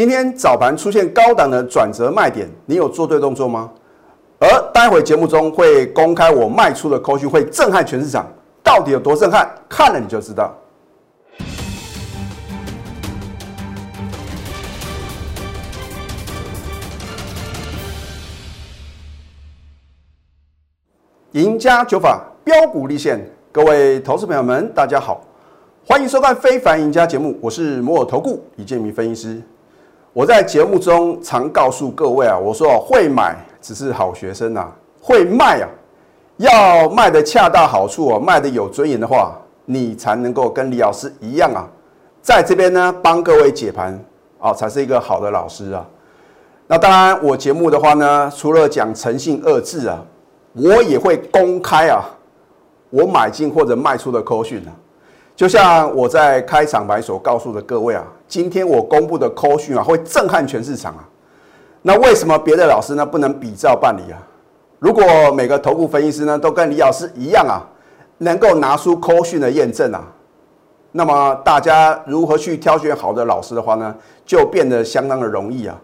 今天早盘出现高档的转折卖点，你有做对动作吗？而待会节目中会公开我卖出的口讯，会震撼全市场，到底有多震撼？看了你就知道。赢家九法标股立现，各位投资朋友们，大家好，欢迎收看《非凡赢家》节目，我是摩尔投顾李建明分析师。我在节目中常告诉各位啊，我说会买只是好学生呐，会卖啊，要卖的恰到好处啊，卖的有尊严的话，你才能够跟李老师一样啊，在这边呢帮各位解盘啊，才是一个好的老师啊。那当然，我节目的话呢，除了讲诚信二字啊。我也会公开啊，我买进或者卖出的扣讯啊，就像我在开场白所告诉的各位啊，今天我公布的扣讯啊，会震撼全市场啊。那为什么别的老师呢不能比照办理啊？如果每个头部分析师呢都跟李老师一样啊，能够拿出扣讯的验证啊，那么大家如何去挑选好的老师的话呢，就变得相当的容易啊。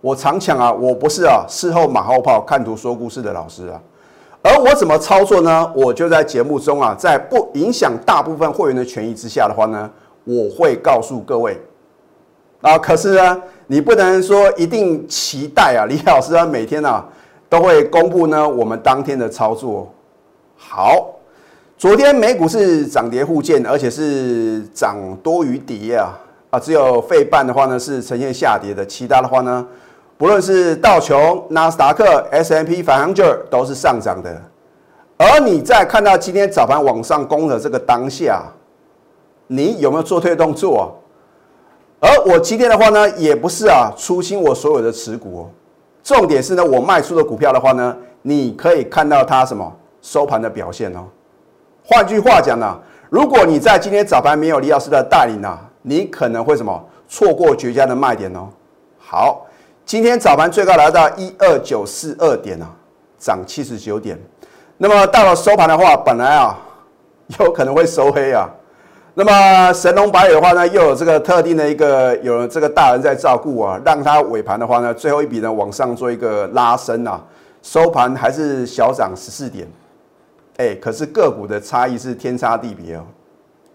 我常讲啊，我不是啊事后马后炮、看图说故事的老师啊。而我怎么操作呢？我就在节目中啊，在不影响大部分会员的权益之下的话呢，我会告诉各位啊。可是呢，你不能说一定期待啊，李老师啊每天啊都会公布呢我们当天的操作。好，昨天美股是涨跌互见，而且是涨多于跌啊啊，只有费半的话呢是呈现下跌的，其他的话呢。不论是道琼、纳斯达克、S M P 5 0 0都是上涨的，而你在看到今天早盘往上攻的这个当下，你有没有做推动作？而我今天的话呢，也不是啊出清我所有的持股哦，重点是呢，我卖出的股票的话呢，你可以看到它什么收盘的表现哦。换句话讲呢，如果你在今天早盘没有李老师的带领呢，你可能会什么错过绝佳的卖点哦。好。今天早盘最高来到一二九四二点啊，涨七十九点。那么到了收盘的话，本来啊有可能会收黑啊。那么神龙白尾的话呢，又有这个特定的一个有这个大人在照顾啊，让它尾盘的话呢，最后一笔呢往上做一个拉升啊，收盘还是小涨十四点。哎，可是个股的差异是天差地别哦。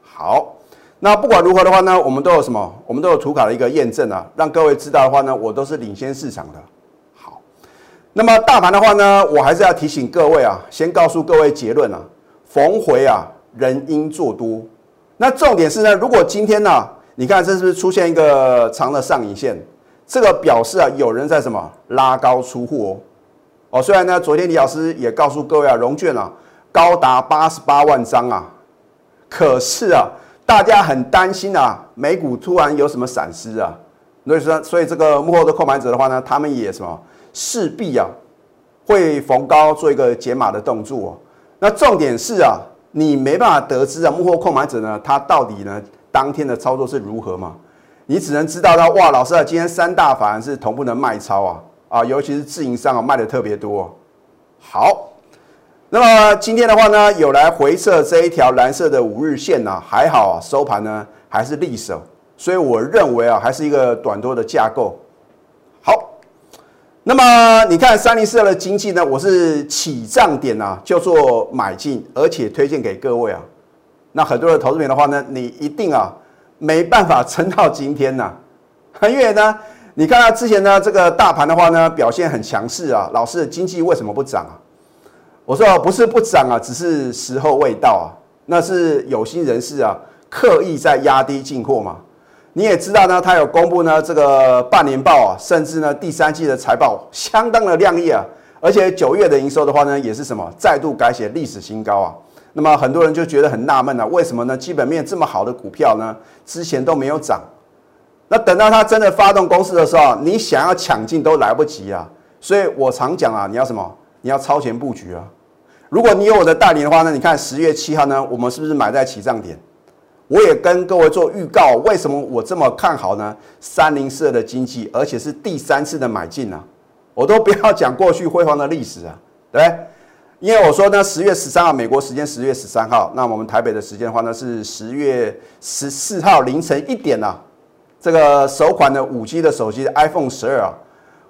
好。那不管如何的话呢，我们都有什么？我们都有图卡的一个验证啊，让各位知道的话呢，我都是领先市场的。好，那么大盘的话呢，我还是要提醒各位啊，先告诉各位结论啊，逢回啊，人应做多。那重点是呢，如果今天呢，你看这是不是出现一个长的上影线？这个表示啊，有人在什么拉高出货哦。哦，虽然呢，昨天李老师也告诉各位啊，融券啊高达八十八万张啊，可是啊。大家很担心啊，美股突然有什么闪失啊？所以说，所以这个幕后的购买者的话呢，他们也什么势必啊会逢高做一个解码的动作。那重点是啊，你没办法得知啊幕后购买者呢，他到底呢当天的操作是如何嘛？你只能知道他哇，老师啊，今天三大法是同步的卖超啊啊，尤其是自营商啊卖的特别多。好。那么今天的话呢，有来回测这一条蓝色的五日线呢，还好啊，收盘呢还是利手，所以我认为啊，还是一个短多的架构。好，那么你看三零四二的经济呢，我是起涨点啊，就做买进，而且推荐给各位啊。那很多的投资品的话呢，你一定啊没办法撑到今天呐，因为呢，你看到之前呢这个大盘的话呢表现很强势啊，老师的经济为什么不涨啊？我说不是不涨啊，只是时候未到啊。那是有心人士啊，刻意在压低进货嘛。你也知道呢，他有公布呢这个半年报啊，甚至呢第三季的财报相当的亮丽啊。而且九月的营收的话呢，也是什么再度改写历史新高啊。那么很多人就觉得很纳闷啊，为什么呢？基本面这么好的股票呢，之前都没有涨。那等到它真的发动攻势的时候，你想要抢进都来不及啊。所以我常讲啊，你要什么？你要超前布局啊。如果你有我的代理的话呢？你看十月七号呢，我们是不是买在起涨点？我也跟各位做预告，为什么我这么看好呢？三零四的经济，而且是第三次的买进呢？我都不要讲过去辉煌的历史啊，对不对？因为我说呢，十月十三号，美国时间十月十三号，那我们台北的时间的话呢是十月十四号凌晨一点呐，这个首款的五 G 的手机 iPhone 十二啊，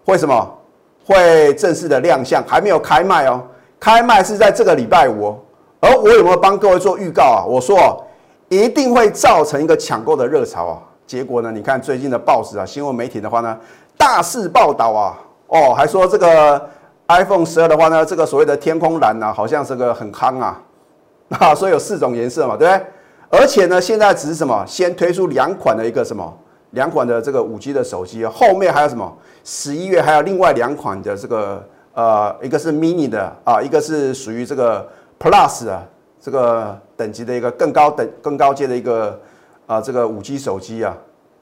为什么会正式的亮相？还没有开卖哦，开卖是在这个礼拜五。而我有没有帮各位做预告啊？我说一定会造成一个抢购的热潮啊。结果呢，你看最近的报纸啊，新闻媒体的话呢，大肆报道啊，哦，还说这个 iPhone 十二的话呢，这个所谓的天空蓝呢，好像是个很夯啊，啊，所以有四种颜色嘛，对不对？而且呢，现在只是什么，先推出两款的一个什么，两款的这个五 G 的手机，后面还有什么？十一月还有另外两款的这个呃，一个是 mini 的啊，一个是属于这个。Plus 啊，这个等级的一个更高等、更高阶的一个啊，这个五 G 手机啊，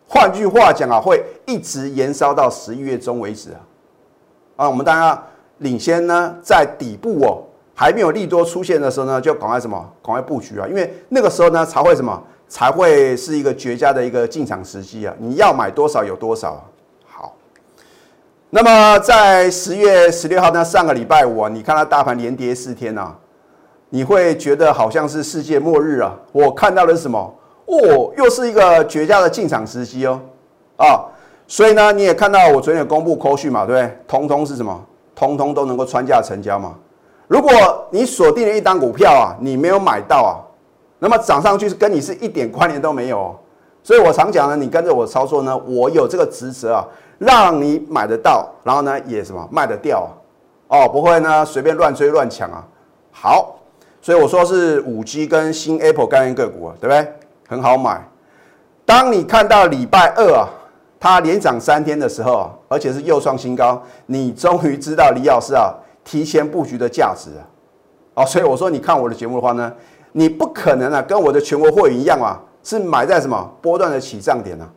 换句话讲啊，会一直延烧到十一月中为止啊。啊，我们大家领先呢，在底部哦，还没有利多出现的时候呢，就赶快什么，赶快布局啊，因为那个时候呢，才会什么，才会是一个绝佳的一个进场时机啊。你要买多少有多少。好，那么在十月十六号呢，上个礼拜五啊，你看它大盘连跌四天啊。你会觉得好像是世界末日啊！我看到的是什么？哦，又是一个绝佳的进场时机哦！啊，所以呢，你也看到我昨天有公布扣讯嘛，对不对？通通是什么？通通都能够穿价成交嘛。如果你锁定了一档股票啊，你没有买到啊，那么涨上去是跟你是一点关联都没有。所以我常讲呢，你跟着我操作呢，我有这个职责啊，让你买得到，然后呢也什么卖得掉哦，不会呢随便乱追乱抢啊。好。所以我说是五 G 跟新 Apple 概念个股啊，对不对？很好买。当你看到礼拜二啊，它连涨三天的时候啊，而且是又创新高，你终于知道李老师啊提前布局的价值啊。哦，所以我说你看我的节目的话呢，你不可能啊跟我的全国会员一样啊，是买在什么波段的起涨点呢？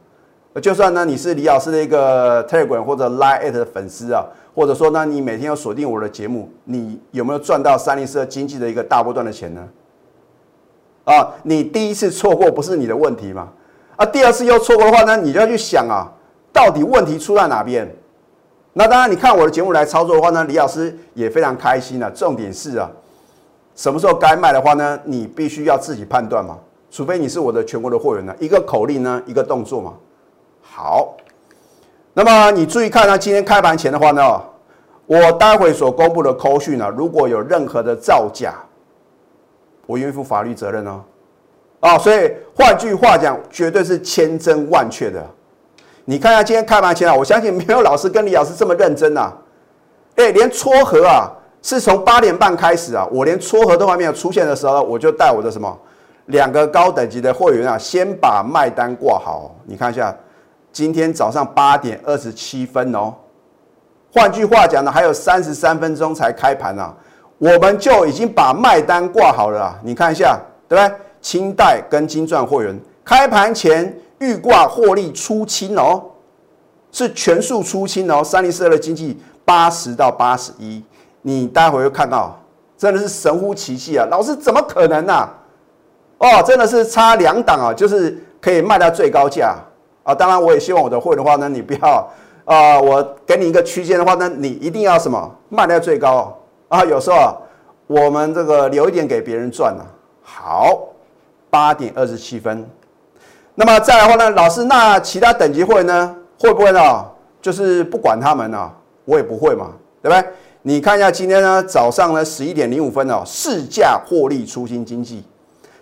就算呢你是李老师的一个 Telegram 或者 Line 的粉丝啊。或者说呢，你每天要锁定我的节目，你有没有赚到三零四经济的一个大波段的钱呢？啊，你第一次错过不是你的问题吗？啊，第二次又错过的话呢，你就要去想啊，到底问题出在哪边？那当然，你看我的节目来操作的话呢，李老师也非常开心啊。重点是啊，什么时候该卖的话呢，你必须要自己判断嘛，除非你是我的全国的货源呢，一个口令呢，一个动作嘛。好。那么你注意看呢，今天开盘前的话呢，我待会所公布的扣讯呢，如果有任何的造假，我愿意负法律责任哦。啊，所以换句话讲，绝对是千真万确的。你看下今天开盘前啊，我相信没有老师跟李老师这么认真呐。哎，连撮合啊，是从八点半开始啊，我连撮合都还没有出现的时候，我就带我的什么两个高等级的会员啊，先把卖单挂好。你看一下。今天早上八点二十七分哦，换句话讲呢，还有三十三分钟才开盘呢，我们就已经把卖单挂好了啊。你看一下，对不对？清代跟金钻会员开盘前预挂获利出清哦，是全数出清哦。三零四二的经济八十到八十一，你待会会看到，真的是神乎其技啊！老师怎么可能呢？哦，真的是差两档啊，就是可以卖到最高价。啊，当然我也希望我的会的话呢，你不要 啊，我给你一个区间的话呢，你一定要什么卖在最高啊。有时候，我们这个留一点给别人赚呢。好，八点二十七分，那么再来的话呢，老师，那其他等级会呢，会不会呢？就是不管他们呢，我也不会嘛，对不对？你看一下今天呢，早上呢十一点零五分哦，市价获利出新经济，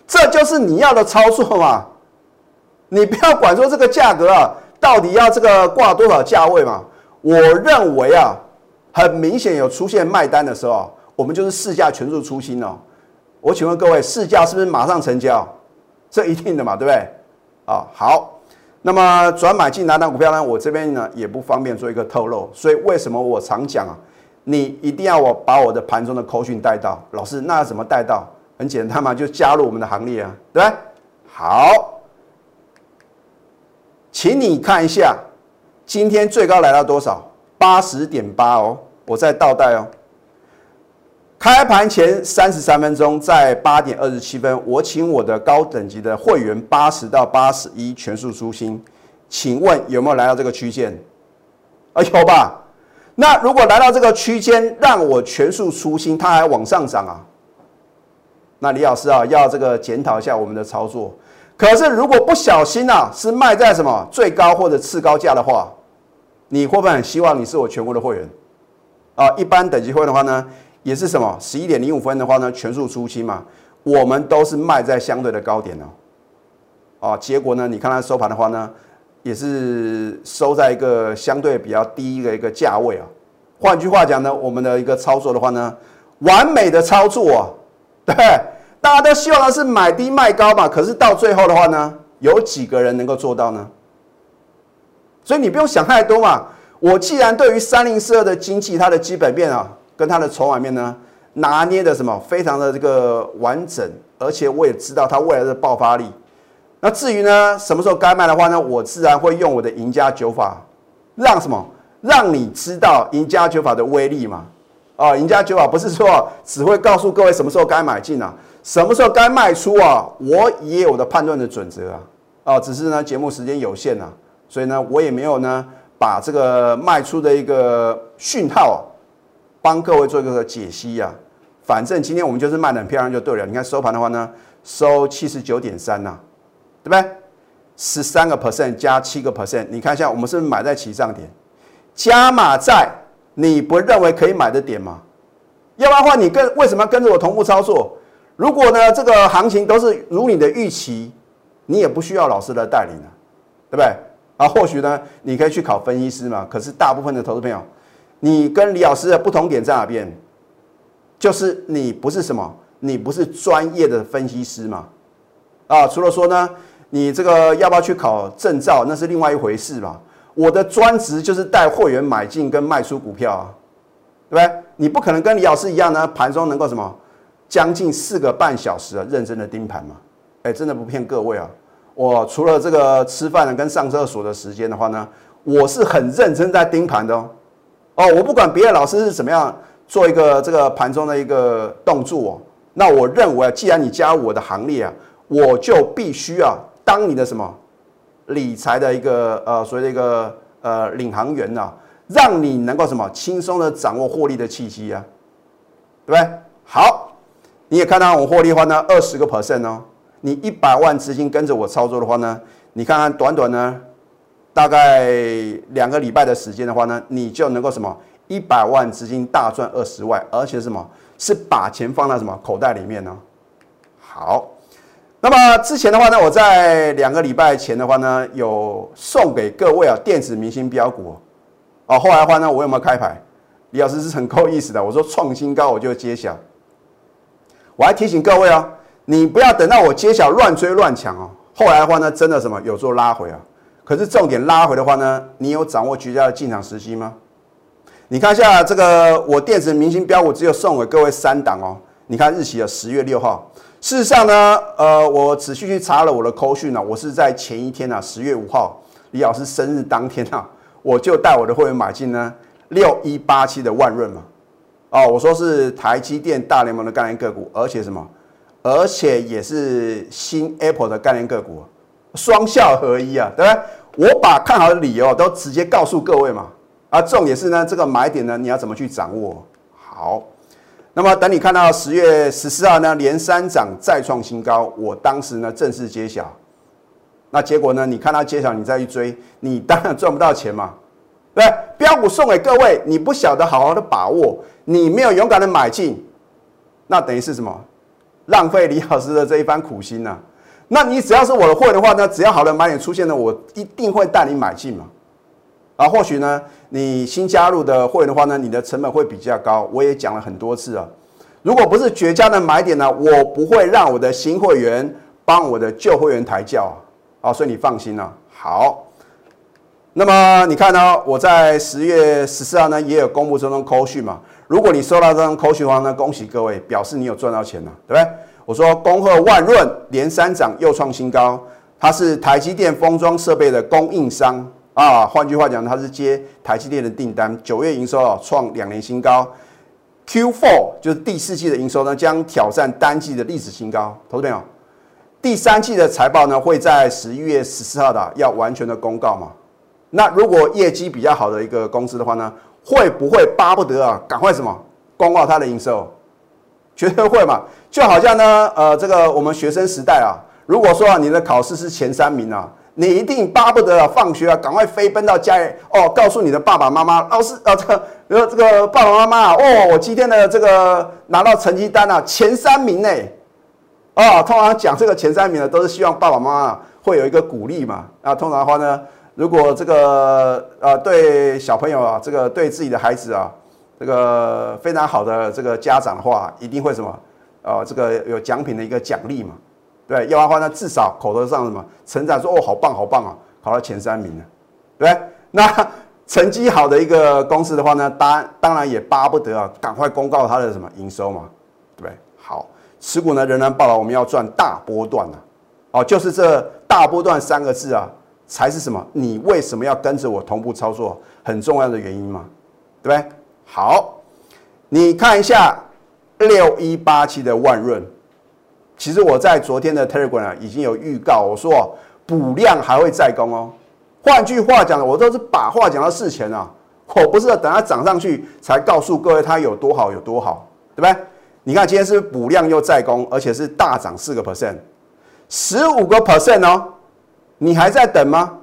这就是你要的操作嘛。你不要管说这个价格啊，到底要这个挂多少价位嘛？我认为啊，很明显有出现卖单的时候，我们就是市价全数出清哦。我请问各位，市价是不是马上成交？这一定的嘛，对不对？啊，好，那么转买进哪档股票呢？我这边呢也不方便做一个透露，所以为什么我常讲啊，你一定要我把我的盘中的口讯带到，老师那怎么带到？很简单嘛，就加入我们的行列啊，对不对？好。请你看一下，今天最高来到多少？八十点八哦，我再倒带哦。开盘前三十三分钟，在八点二十七分，我请我的高等级的会员八十到八十一全数出新，请问有没有来到这个区间？啊，有吧？那如果来到这个区间，让我全数出新，它还往上涨啊？那李老师啊，要这个检讨一下我们的操作。可是如果不小心啊，是卖在什么最高或者次高价的话，你会不会很希望你是我全国的会员？啊，一般等级会的话呢，也是什么十一点零五分的话呢，全数出清嘛。我们都是卖在相对的高点哦。啊，结果呢，你看它收盘的话呢，也是收在一个相对比较低的一个价位啊。换句话讲呢，我们的一个操作的话呢，完美的操作啊，对。大家都希望它是买低卖高嘛，可是到最后的话呢，有几个人能够做到呢？所以你不用想太多嘛。我既然对于三零四二的经济，它的基本面啊，跟它的筹码面呢，拿捏的什么非常的这个完整，而且我也知道它未来的爆发力。那至于呢，什么时候该卖的话呢，我自然会用我的赢家九法，让什么，让你知道赢家九法的威力嘛。啊，赢家九法不是说只会告诉各位什么时候该买进啊。什么时候该卖出啊？我也有的判断的准则啊，啊，只是呢节目时间有限啊，所以呢我也没有呢把这个卖出的一个讯号啊，帮各位做一个解析啊。反正今天我们就是卖的很漂亮就对了。你看收盘的话呢，收七十九点三呐，对不对？十三个 percent 加七个 percent，你看一下我们是不是买在起涨点？加码在你不认为可以买的点吗？要不然的话，你跟为什么跟着我同步操作？如果呢，这个行情都是如你的预期，你也不需要老师的带领了，对不对？啊，或许呢，你可以去考分析师嘛。可是大部分的投资朋友，你跟李老师的不同点在哪边？就是你不是什么，你不是专业的分析师嘛。啊，除了说呢，你这个要不要去考证照，那是另外一回事嘛。我的专职就是带会员买进跟卖出股票啊，对不对？你不可能跟李老师一样呢，盘中能够什么？将近四个半小时啊，认真的盯盘嘛，哎，真的不骗各位啊，我除了这个吃饭的跟上厕所的时间的话呢，我是很认真在盯盘的哦，哦，我不管别的老师是怎么样做一个这个盘中的一个动作哦，那我认为既然你加入我的行列啊，我就必须啊当你的什么？理财的一个呃所谓的一个呃领航员呐，让你能够什么？轻松的掌握获利的契机啊，对不对？好。你也看到我获利的话呢，二十个 percent 哦。你一百万资金跟着我操作的话呢，你看看短短呢，大概两个礼拜的时间的话呢，你就能够什么一百万资金大赚二十万，而且什么是把钱放在什么口袋里面呢？好，那么之前的话呢，我在两个礼拜前的话呢，有送给各位啊电子明星标股哦。后来的话呢，我有没有开牌？李老师是很够意思的，我说创新高我就揭晓。我还提醒各位哦，你不要等到我揭晓乱追乱抢哦。后来的话呢，真的什么有做拉回啊？可是重点拉回的话呢，你有掌握绝佳的进场时机吗？你看一下这个，我电子明星标我只有送给各位三档哦。你看日期的十月六号。事实上呢，呃，我仔细去查了我的扣讯呢，我是在前一天呢，十月五号，李老师生日当天啊，我就带我的会员买进呢六一八七的万润嘛。哦，我说是台积电大联盟的概念个股，而且什么？而且也是新 Apple 的概念个股，双效合一啊，对不对？我把看好的理由都直接告诉各位嘛。啊，重点是呢，这个买点呢，你要怎么去掌握？好，那么等你看到十月十四号呢，连三涨再创新高，我当时呢正式揭晓。那结果呢，你看到揭晓，你再去追，你当然赚不到钱嘛。对，标股送给各位，你不晓得好好的把握，你没有勇敢的买进，那等于是什么？浪费李老师的这一番苦心呐。那你只要是我的会员的话呢，只要好的买点出现了，我一定会带你买进嘛。啊，或许呢，你新加入的会员的话呢，你的成本会比较高。我也讲了很多次啊，如果不是绝佳的买点呢，我不会让我的新会员帮我的旧会员抬轿啊。所以你放心了。好。那么你看呢？我在十月十四号呢也有公布这张扣讯嘛。如果你收到这张扣讯的话呢，恭喜各位，表示你有赚到钱了，对不对？我说恭贺万润连三涨又创新高，它是台积电封装设备的供应商啊。换句话讲，它是接台积电的订单。九月营收啊创两年新高，Q4 就是第四季的营收呢将挑战单季的历史新高。投资朋友，第三季的财报呢会在十一月十四号的要完全的公告嘛？那如果业绩比较好的一个公司的话呢，会不会巴不得啊，赶快什么公告它的营收？绝对会嘛！就好像呢，呃，这个我们学生时代啊，如果说啊你的考试是前三名啊，你一定巴不得啊放学啊赶快飞奔到家里哦，告诉你的爸爸妈妈，老师啊这个呃这个爸爸妈妈啊，哦我今天的这个拿到成绩单啊前三名呢，哦通常讲这个前三名呢都是希望爸爸妈妈会有一个鼓励嘛，啊通常的话呢，如果这个呃对小朋友啊这个对自己的孩子啊这个非常好的这个家长的话，一定会什么呃这个有奖品的一个奖励嘛。对，要不然的话呢，至少口头上什么成长说哦，好棒好棒啊，考到前三名了，对那成绩好的一个公司的话呢，当当然也巴不得啊，赶快公告它的什么营收嘛，对不对？好，持股呢仍然报了，我们要赚大波段啊，哦，就是这大波段三个字啊，才是什么？你为什么要跟着我同步操作很重要的原因嘛，对不对？好，你看一下六一八七的万润。其实我在昨天的 Telegram 啊已经有预告，我说补量还会再攻哦。换句话讲，我都是把话讲到事前啊，我不是等它涨上去才告诉各位它有多好有多好，对不对？你看今天是补量又再攻，而且是大涨四个 percent，十五个 percent 哦。你还在等吗？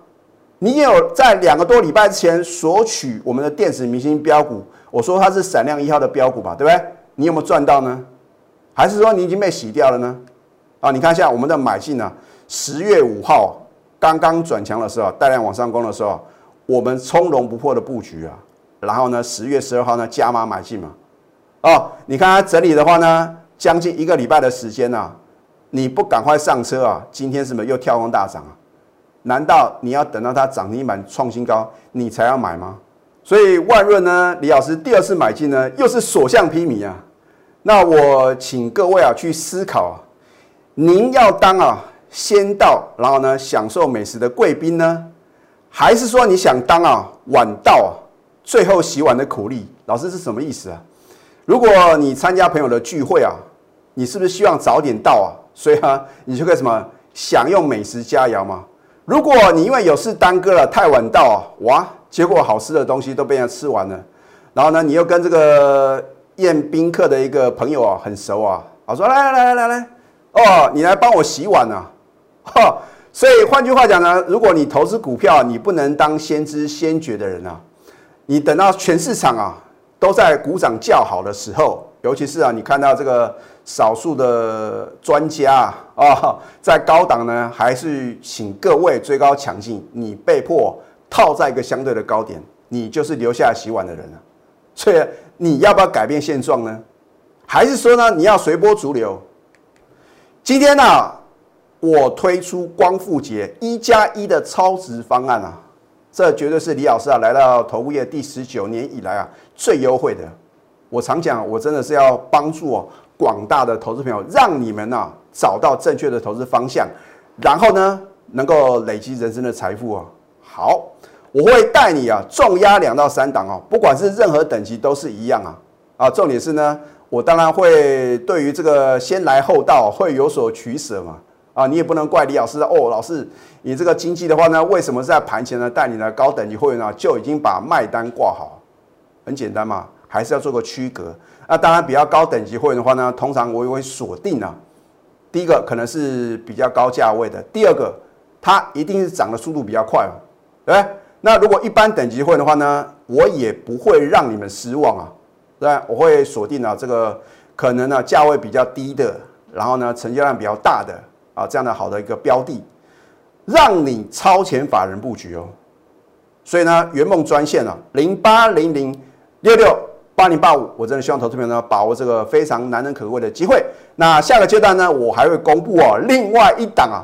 你也有在两个多礼拜之前索取我们的电子明星标股，我说它是闪亮一号的标股吧，对不对？你有没有赚到呢？还是说你已经被洗掉了呢？啊，你看一下我们的买进呢，十月五号刚刚转强的时候，大量往上攻的时候，我们从容不迫的布局啊，然后呢，十月十二号呢加码买进嘛，哦，你看它整理的话呢，将近一个礼拜的时间呢，你不赶快上车啊，今天是不是又跳空大涨啊？难道你要等到它涨停板创新高你才要买吗？所以万润呢，李老师第二次买进呢，又是所向披靡啊。那我请各位啊去思考啊，您要当啊先到，然后呢享受美食的贵宾呢，还是说你想当啊晚到，最后洗碗的苦力？老师是什么意思啊？如果你参加朋友的聚会啊，你是不是希望早点到啊？所以啊，你就可以什么享用美食佳肴嘛？如果你因为有事耽搁了，太晚到啊，哇，结果好吃的东西都被人吃完了，然后呢，你又跟这个。宴宾客的一个朋友啊，很熟啊，我说来来来来来，哦，你来帮我洗碗啊，哈，所以换句话讲呢，如果你投资股票，你不能当先知先觉的人啊，你等到全市场啊都在鼓掌叫好的时候，尤其是啊，你看到这个少数的专家啊，在高档呢，还是请各位追高抢进，你被迫套在一个相对的高点，你就是留下洗碗的人了，所以。你要不要改变现状呢？还是说呢，你要随波逐流？今天呢，我推出光复节一加一的超值方案啊，这绝对是李老师啊来到投顾业第十九年以来啊最优惠的。我常讲，我真的是要帮助哦广大的投资朋友，让你们呢找到正确的投资方向，然后呢能够累积人生的财富啊。好。我会带你啊，重压两到三档哦，不管是任何等级都是一样啊。啊，重点是呢，我当然会对于这个先来后到会有所取舍嘛。啊，你也不能怪李老师哦，老师，你这个经济的话呢，为什么在盘前呢带你的高等级会员呢就已经把卖单挂好？很简单嘛，还是要做个区隔。那当然比较高等级会员的话呢，通常我也会锁定啊，第一个可能是比较高价位的，第二个它一定是涨的速度比较快哦，对不对？那如果一般等级会的话呢，我也不会让你们失望啊，对我会锁定啊这个可能呢价位比较低的，然后呢成交量比较大的啊这样的好的一个标的，让你超前法人布局哦。所以呢，圆梦专线啊，零八零零六六八零八五，我真的希望投资朋友呢把握这个非常难能可贵的机会。那下个阶段呢，我还会公布哦另外一档啊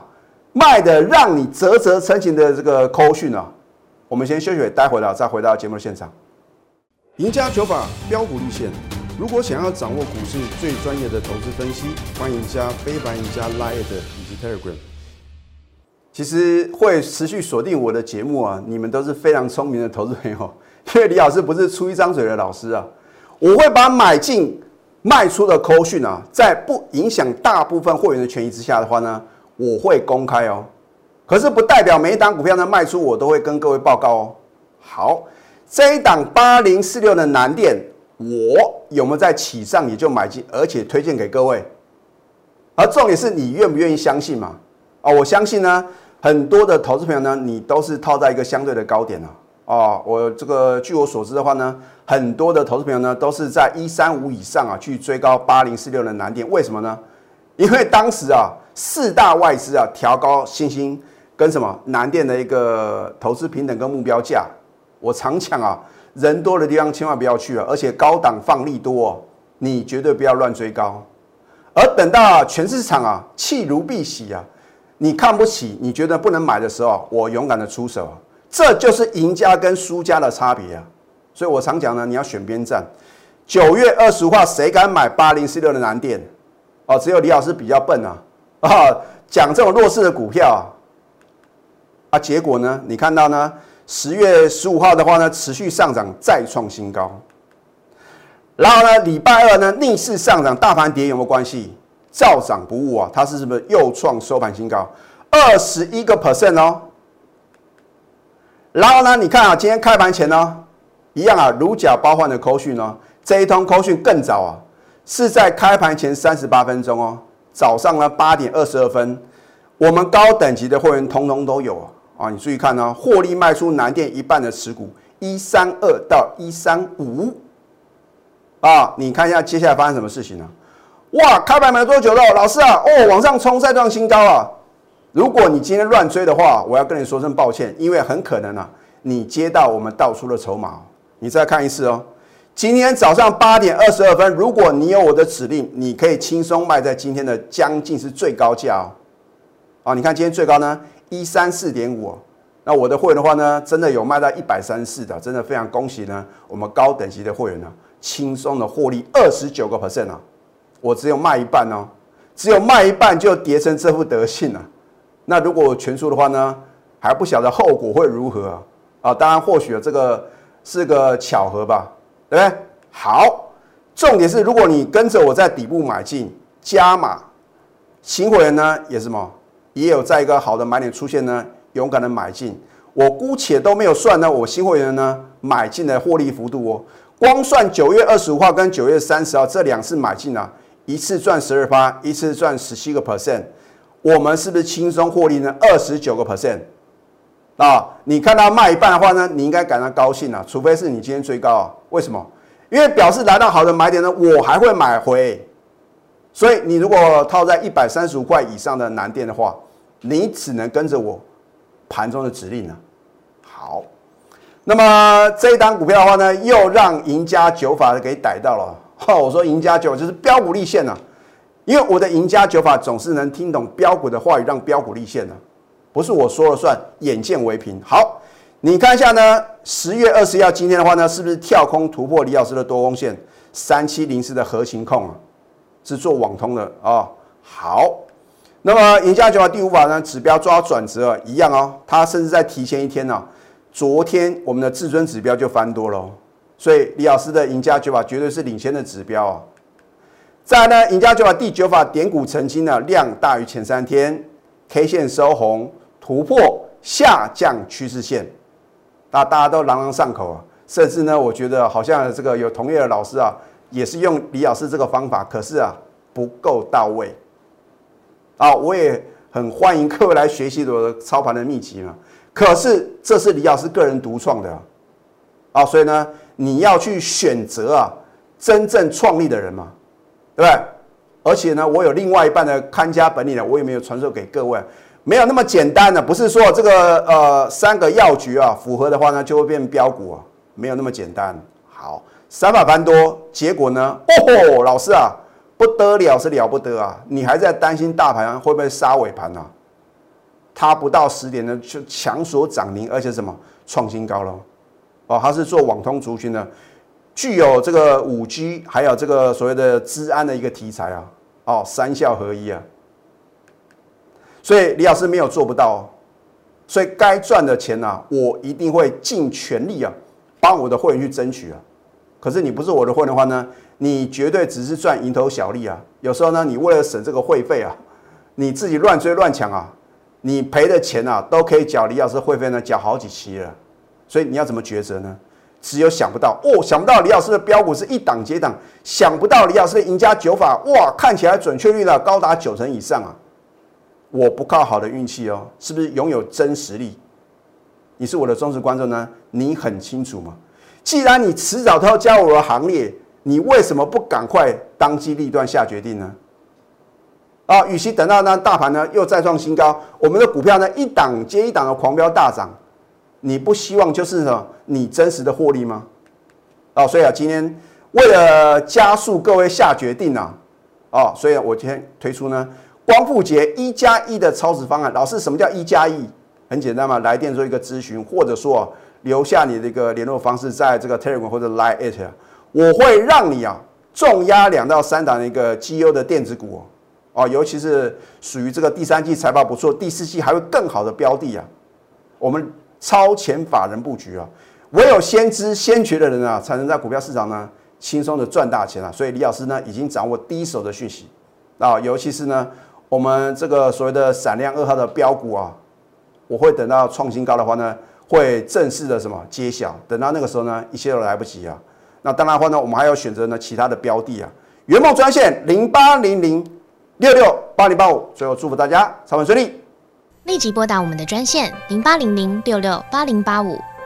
卖的让你啧啧称奇的这个扣讯啊。我们先休息，待会了再回到节目现场。赢家九法标股立线，如果想要掌握股市最专业的投资分析，欢迎加非凡、赢家 Line 以及 Telegram。其实会持续锁定我的节目啊，你们都是非常聪明的投资朋友。因为李老师不是出一张嘴的老师啊，我会把买进卖出的扣讯啊，在不影响大部分会员的权益之下的话呢，我会公开哦。可是不代表每一档股票呢卖出，我都会跟各位报告哦。好，这一档八零四六的南电，我有没有在起上也就买进，而且推荐给各位？而重点是你愿不愿意相信嘛？啊，我相信呢，很多的投资朋友呢，你都是套在一个相对的高点了啊。哦，我这个据我所知的话呢，很多的投资朋友呢，都是在一三五以上啊，去追高八零四六的难点。为什么呢？因为当时啊，四大外资啊调高新兴跟什么南电的一个投资平等跟目标价。我常讲啊，人多的地方千万不要去啊，而且高档放利多，你绝对不要乱追高。而等到全市场啊弃如敝屣啊，你看不起，你觉得不能买的时候，我勇敢的出手，这就是赢家跟输家的差别啊。所以我常讲呢，你要选边站。九月二十号，谁敢买八零四六的南电？哦，只有李老师比较笨啊啊，讲这种弱势的股票啊，啊，结果呢，你看到呢？十月十五号的话呢，持续上涨，再创新高。然后呢，礼拜二呢，逆势上涨，大盘跌有没有关系？照涨不误啊！它是是不是又创收盘新高？二十一个 percent 哦。然后呢，你看啊，今天开盘前呢，一样啊，如假包换的扣讯呢，这一通扣讯更早啊，是在开盘前三十八分钟哦，早上呢八点二十二分，我们高等级的会员通通都有啊。啊，你注意看呢，获利卖出南电一半的持股，一三二到一三五，啊，你看一下接下来发生什么事情呢？哇，开盘没多久了，老师啊，哦，往上冲再创新高啊！如果你今天乱追的话，我要跟你说声抱歉，因为很可能啊，你接到我们倒出的筹码。你再看一次哦，今天早上八点二十二分，如果你有我的指令，你可以轻松卖在今天的将近是最高价哦。啊，你看今天最高呢？一三四点五，那我的会员的话呢，真的有卖到一百三四的，真的非常恭喜呢。我们高等级的会员呢，轻松的获利二十九个 percent 啊，我只有卖一半哦，只有卖一半就跌成这副德性了。那如果全数的话呢，还不晓得后果会如何啊？啊，当然或许这个是个巧合吧，对不对？好，重点是如果你跟着我在底部买进加码，新会员呢也是什么？也有在一个好的买点出现呢，勇敢的买进。我姑且都没有算呢，我新会员呢买进的获利幅度哦，光算九月二十五号跟九月三十号这两次买进啊，一次赚十二趴，一次赚十七个 percent，我们是不是轻松获利呢？二十九个 percent 啊！你看到卖一半的话呢，你应该感到高兴啊，除非是你今天追高啊？为什么？因为表示来到好的买点呢，我还会买回。所以你如果套在一百三十五块以上的南电的话，你只能跟着我盘中的指令了。好，那么这一单股票的话呢，又让赢家九法给逮到了。哈，我说赢家九就是标股立现了，因为我的赢家九法总是能听懂标股的话语，让标股立现的，不是我说了算，眼见为凭。好，你看一下呢，十月二十一号今天的话呢，是不是跳空突破李老师的多空线三七零四的核心控啊？是做网通的啊，好，那么赢家九法第五法呢，指标抓转折一样哦，它甚至在提前一天呢，昨天我们的至尊指标就翻多了，所以李老师的赢家九法绝对是领先的指标啊。再呢，赢家九法第九法点股成金呢，量大于前三天，K 线收红，突破下降趋势线，大大家都朗朗上口啊，甚至呢，我觉得好像这个有同业的老师啊。也是用李老师这个方法，可是啊不够到位啊！我也很欢迎各位来学习我的操盘的秘籍嘛。可是这是李老师个人独创的啊，所以呢，你要去选择啊真正创立的人嘛，对不对？而且呢，我有另外一半的看家本领呢，我也没有传授给各位，没有那么简单的，不是说这个呃三个要诀啊符合的话呢，就会变标股啊，没有那么简单。好。三百翻多，结果呢？哦，老师啊，不得了，是了不得啊！你还在担心大盘会不会杀尾盘呢？它不到十点呢，就强锁涨停，而且什么创新高了？哦，它是做网通族群的，具有这个五 G，还有这个所谓的治安的一个题材啊！哦，三效合一啊！所以李老师没有做不到，所以该赚的钱呢，我一定会尽全力啊，帮我的会员去争取啊！可是你不是我的会员的话呢，你绝对只是赚蝇头小利啊！有时候呢，你为了省这个会费啊，你自己乱追乱抢啊，你赔的钱啊，都可以缴李老师会费呢，缴好几期了。所以你要怎么抉择呢？只有想不到哦，想不到李老师的标股是一档接档，想不到李老师的赢家九法哇，看起来准确率呢高达九成以上啊！我不靠好的运气哦，是不是拥有真实力？你是我的忠实观众呢，你很清楚吗？既然你迟早都要加入我的行列，你为什么不赶快当机立断下决定呢？啊，与其等到那大盘呢又再创新高，我们的股票呢一档接一档的狂飙大涨，你不希望就是什么？你真实的获利吗？哦，所以啊，今天为了加速各位下决定啊，哦，所以我今天推出呢光复节一加一的超值方案。老师，什么叫一加一？很简单嘛，来电做一个咨询，或者说留下你的一个联络方式，在这个 Telegram 或者 Line it，我会让你啊重压两到三档的一个绩优的电子股哦，尤其是属于这个第三季财报不错，第四季还会更好的标的啊，我们超前法人布局啊。唯有先知先觉的人啊，才能在股票市场呢轻松的赚大钱啊！所以李老师呢已经掌握第一手的讯息啊，尤其是呢我们这个所谓的闪亮二号的标股啊，我会等到创新高的话呢，会正式的什么揭晓。等到那个时候呢，一切都来不及啊。那当然的话呢，我们还要选择呢其他的标的啊。圆梦专线零八零零六六八零八五，最后祝福大家操盘顺利。立即拨打我们的专线零八零零六六八零八五。